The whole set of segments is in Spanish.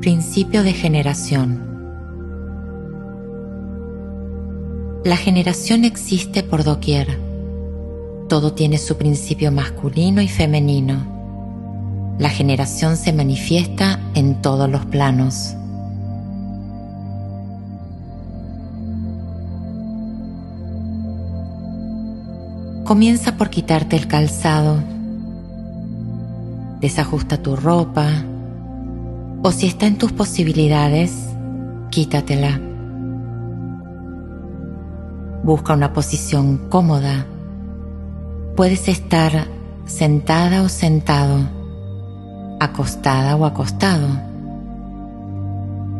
Principio de generación. La generación existe por doquier. Todo tiene su principio masculino y femenino. La generación se manifiesta en todos los planos. Comienza por quitarte el calzado. Desajusta tu ropa. O si está en tus posibilidades, quítatela. Busca una posición cómoda. Puedes estar sentada o sentado, acostada o acostado.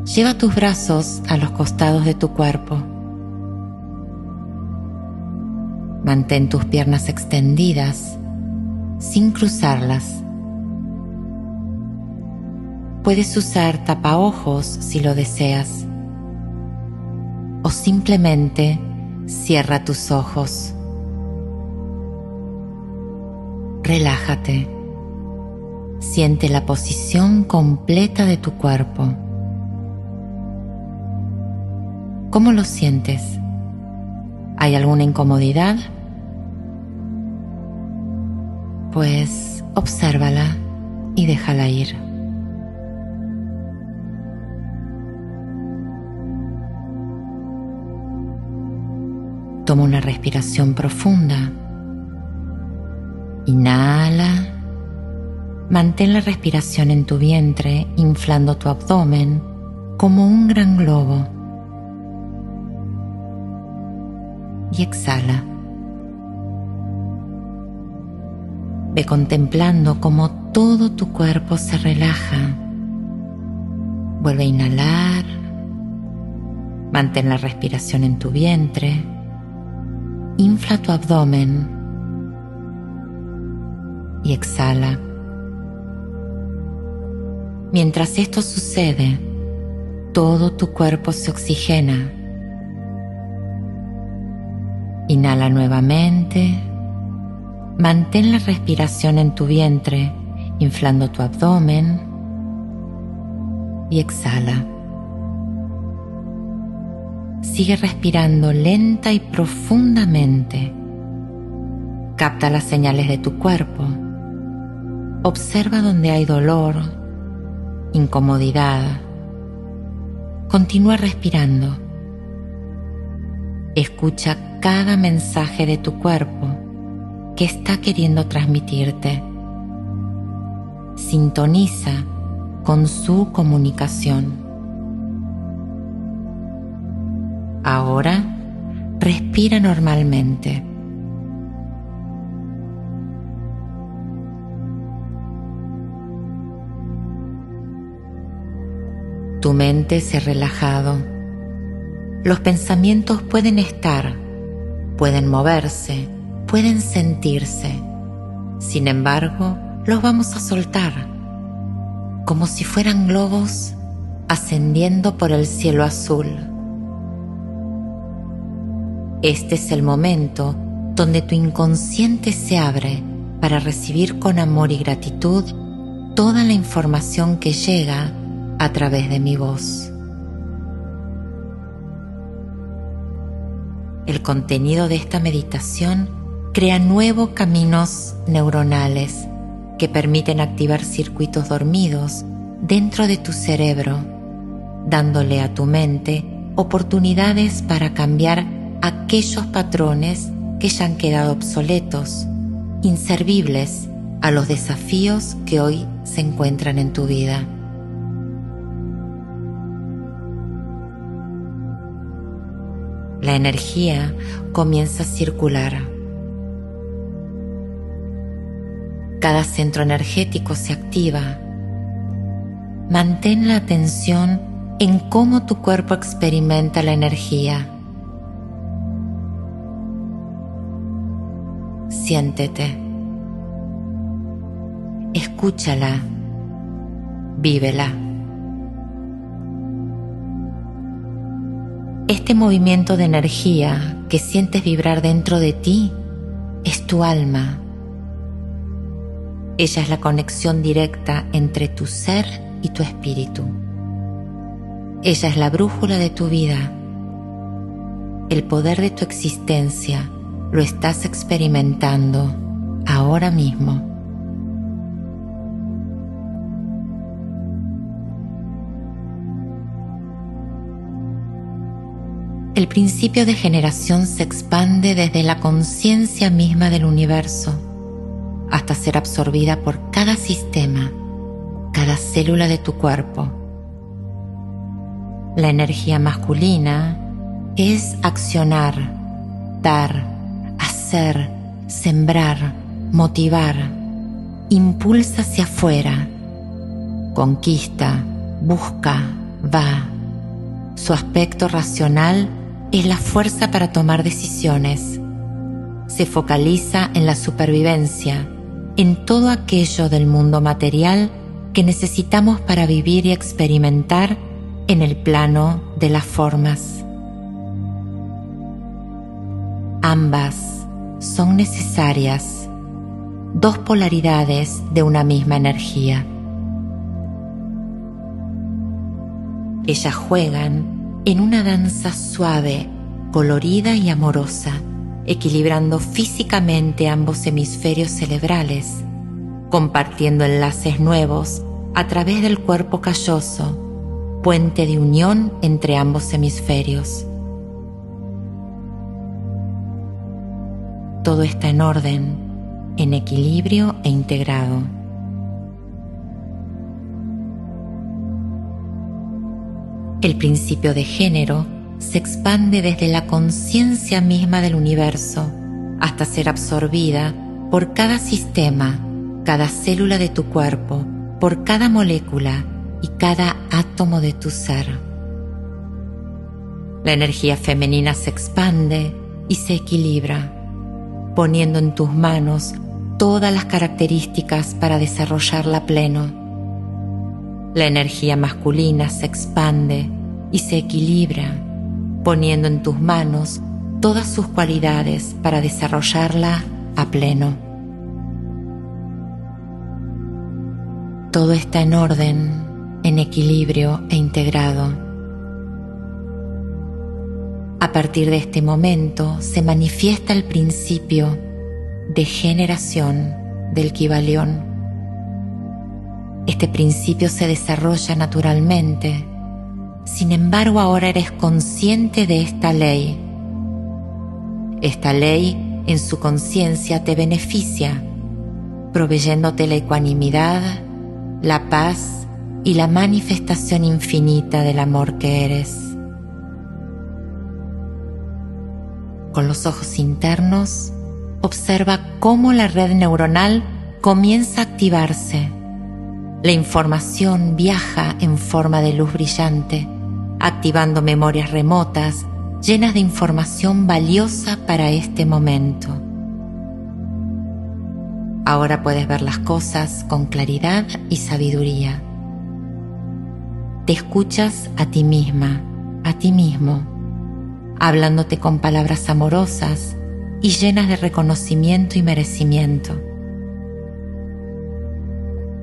Lleva tus brazos a los costados de tu cuerpo. Mantén tus piernas extendidas sin cruzarlas. Puedes usar tapaojos si lo deseas o simplemente cierra tus ojos. Relájate. Siente la posición completa de tu cuerpo. ¿Cómo lo sientes? ¿Hay alguna incomodidad? pues obsérvala y déjala ir. Toma una respiración profunda. Inhala. Mantén la respiración en tu vientre, inflando tu abdomen como un gran globo. Y exhala. Ve contemplando cómo todo tu cuerpo se relaja. Vuelve a inhalar. Mantén la respiración en tu vientre. Infla tu abdomen. Y exhala. Mientras esto sucede, todo tu cuerpo se oxigena. Inhala nuevamente Mantén la respiración en tu vientre, inflando tu abdomen y exhala. Sigue respirando lenta y profundamente. Capta las señales de tu cuerpo. Observa donde hay dolor, incomodidad. Continúa respirando. Escucha cada mensaje de tu cuerpo que está queriendo transmitirte. Sintoniza con su comunicación. Ahora respira normalmente. Tu mente se ha relajado. Los pensamientos pueden estar, pueden moverse, pueden sentirse. Sin embargo, los vamos a soltar, como si fueran globos ascendiendo por el cielo azul. Este es el momento donde tu inconsciente se abre para recibir con amor y gratitud toda la información que llega a través de mi voz. El contenido de esta meditación crea nuevos caminos neuronales que permiten activar circuitos dormidos dentro de tu cerebro, dándole a tu mente oportunidades para cambiar aquellos patrones que ya han quedado obsoletos, inservibles a los desafíos que hoy se encuentran en tu vida. La energía comienza a circular Cada centro energético se activa. Mantén la atención en cómo tu cuerpo experimenta la energía. Siéntete. Escúchala. Vívela. Este movimiento de energía que sientes vibrar dentro de ti es tu alma ella es la conexión directa entre tu ser y tu espíritu. Ella es la brújula de tu vida. El poder de tu existencia lo estás experimentando ahora mismo. El principio de generación se expande desde la conciencia misma del universo hasta ser absorbida por cada sistema, cada célula de tu cuerpo. La energía masculina es accionar, dar, hacer, sembrar, motivar, impulsa hacia afuera, conquista, busca, va. Su aspecto racional es la fuerza para tomar decisiones. Se focaliza en la supervivencia, en todo aquello del mundo material que necesitamos para vivir y experimentar en el plano de las formas. Ambas son necesarias, dos polaridades de una misma energía. Ellas juegan en una danza suave, colorida y amorosa, equilibrando físicamente ambos hemisferios cerebrales, compartiendo enlaces nuevos a través del cuerpo calloso, puente de unión entre ambos hemisferios. Todo está en orden, en equilibrio e integrado. El principio de género se expande desde la conciencia misma del universo hasta ser absorbida por cada sistema, cada célula de tu cuerpo, por cada molécula y cada átomo de tu ser. La energía femenina se expande y se equilibra, poniendo en tus manos todas las características para desarrollarla pleno la energía masculina se expande y se equilibra, poniendo en tus manos todas sus cualidades para desarrollarla a pleno. Todo está en orden, en equilibrio e integrado. A partir de este momento se manifiesta el principio de generación del Kibalión este principio se desarrolla naturalmente. Sin embargo, ahora eres consciente de esta ley. Esta ley en su conciencia te beneficia, proveyéndote la ecuanimidad, la paz y la manifestación infinita del amor que eres. Con los ojos internos, observa cómo la red neuronal comienza a activarse la información viaja en forma de luz brillante, activando memorias remotas llenas de información valiosa para este momento. Ahora puedes ver las cosas con claridad y sabiduría. Te escuchas a ti misma, a ti mismo, hablándote con palabras amorosas y llenas de reconocimiento y merecimiento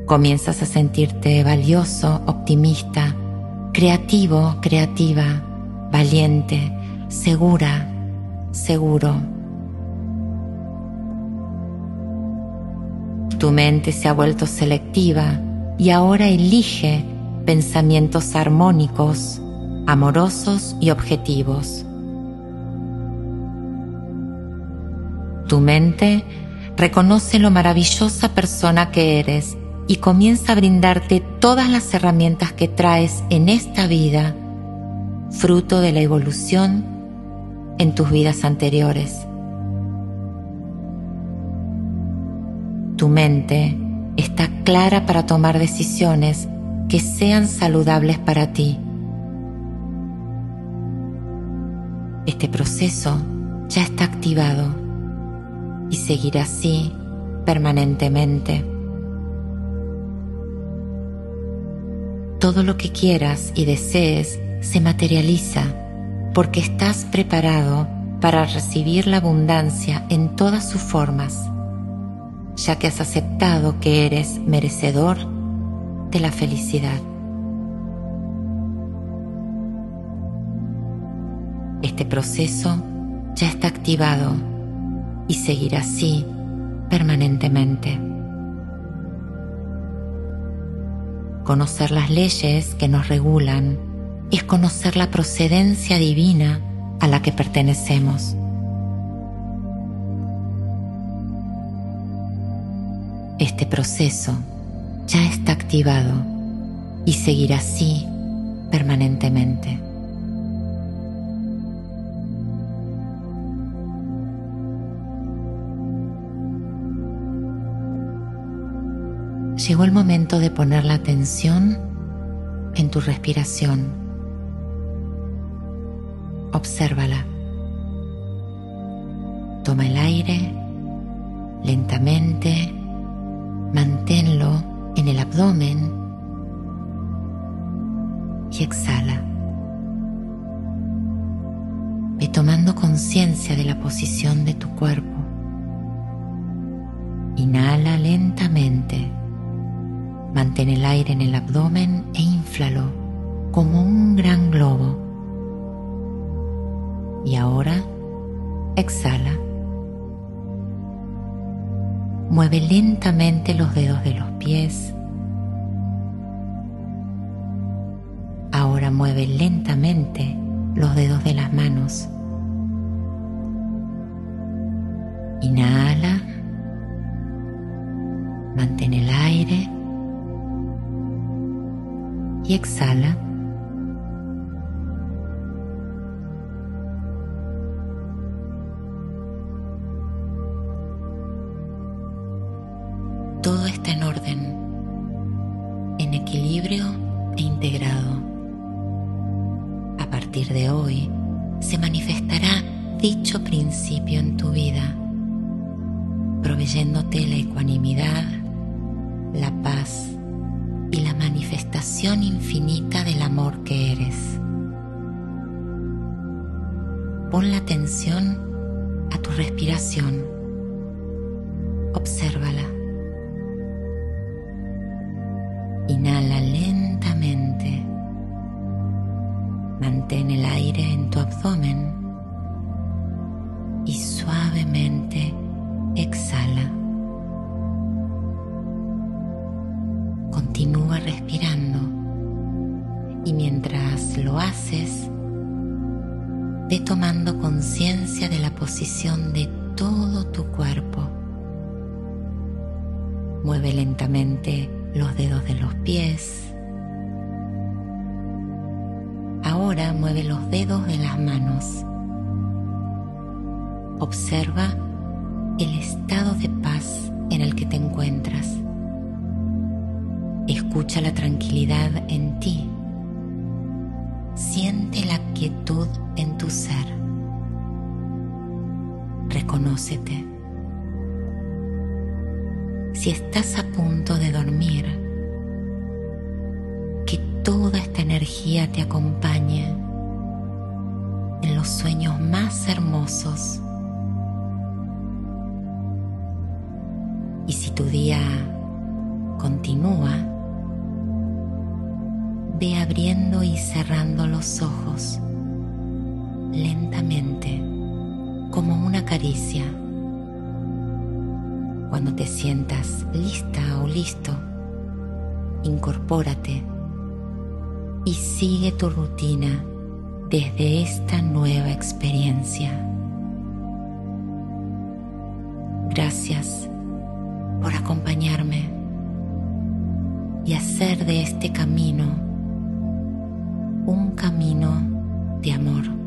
comienzas a sentirte valioso, optimista, creativo, creativa, valiente, segura, seguro. Tu mente se ha vuelto selectiva y ahora elige pensamientos armónicos, amorosos y objetivos. Tu mente reconoce lo maravillosa persona que eres y comienza a brindarte todas las herramientas que traes en esta vida, fruto de la evolución en tus vidas anteriores. Tu mente está clara para tomar decisiones que sean saludables para ti. Este proceso ya está activado y seguirá así permanentemente. todo lo que quieras y desees se materializa porque estás preparado para recibir la abundancia en todas sus formas, ya que has aceptado que eres merecedor de la felicidad. Este proceso ya está activado y seguirá así permanentemente. Conocer las leyes que nos regulan es conocer la procedencia divina a la que pertenecemos. Este proceso ya está activado y seguirá así permanentemente. Llegó el momento de poner la atención en tu respiración. Obsérvala. Toma el aire lentamente Manténlo en el abdomen y exhala. Ve tomando conciencia de la posición de tu cuerpo. Inhala lentamente. Mantén el aire en el abdomen e inflalo como un gran globo. Y ahora exhala. Mueve lentamente los dedos de los pies. Ahora mueve lentamente los dedos de las manos. Inhala. Y exhala. todo está en orden, en equilibrio e integrado. A partir de hoy se manifestará dicho principio en tu vida, proveyéndote la ecuanimidad, la paz y la manifestación que eres. Pon la atención a tu respiración. Obsérvala. Inhala lentamente. Mantén el aire en tu abdomen tomando conciencia de la posición de todo tu cuerpo. Mueve lentamente los dedos de los pies. Ahora mueve los dedos de las manos. Observa el estado de paz en el que te encuentras. Escucha la tranquilidad en ti. Siente la quietud en tu ser. Reconócete si estás a punto de dormir, que toda esta energía te acompañe en los sueños más hermosos. Y si tu día continúa, ve abriendo y cerrando los ojos lentamente como una caricia cuando te sientas lista o listo, incorpórate y sigue tu rutina desde esta nueva experiencia. Gracias por acompañarme y hacer de este camino un camino de amor.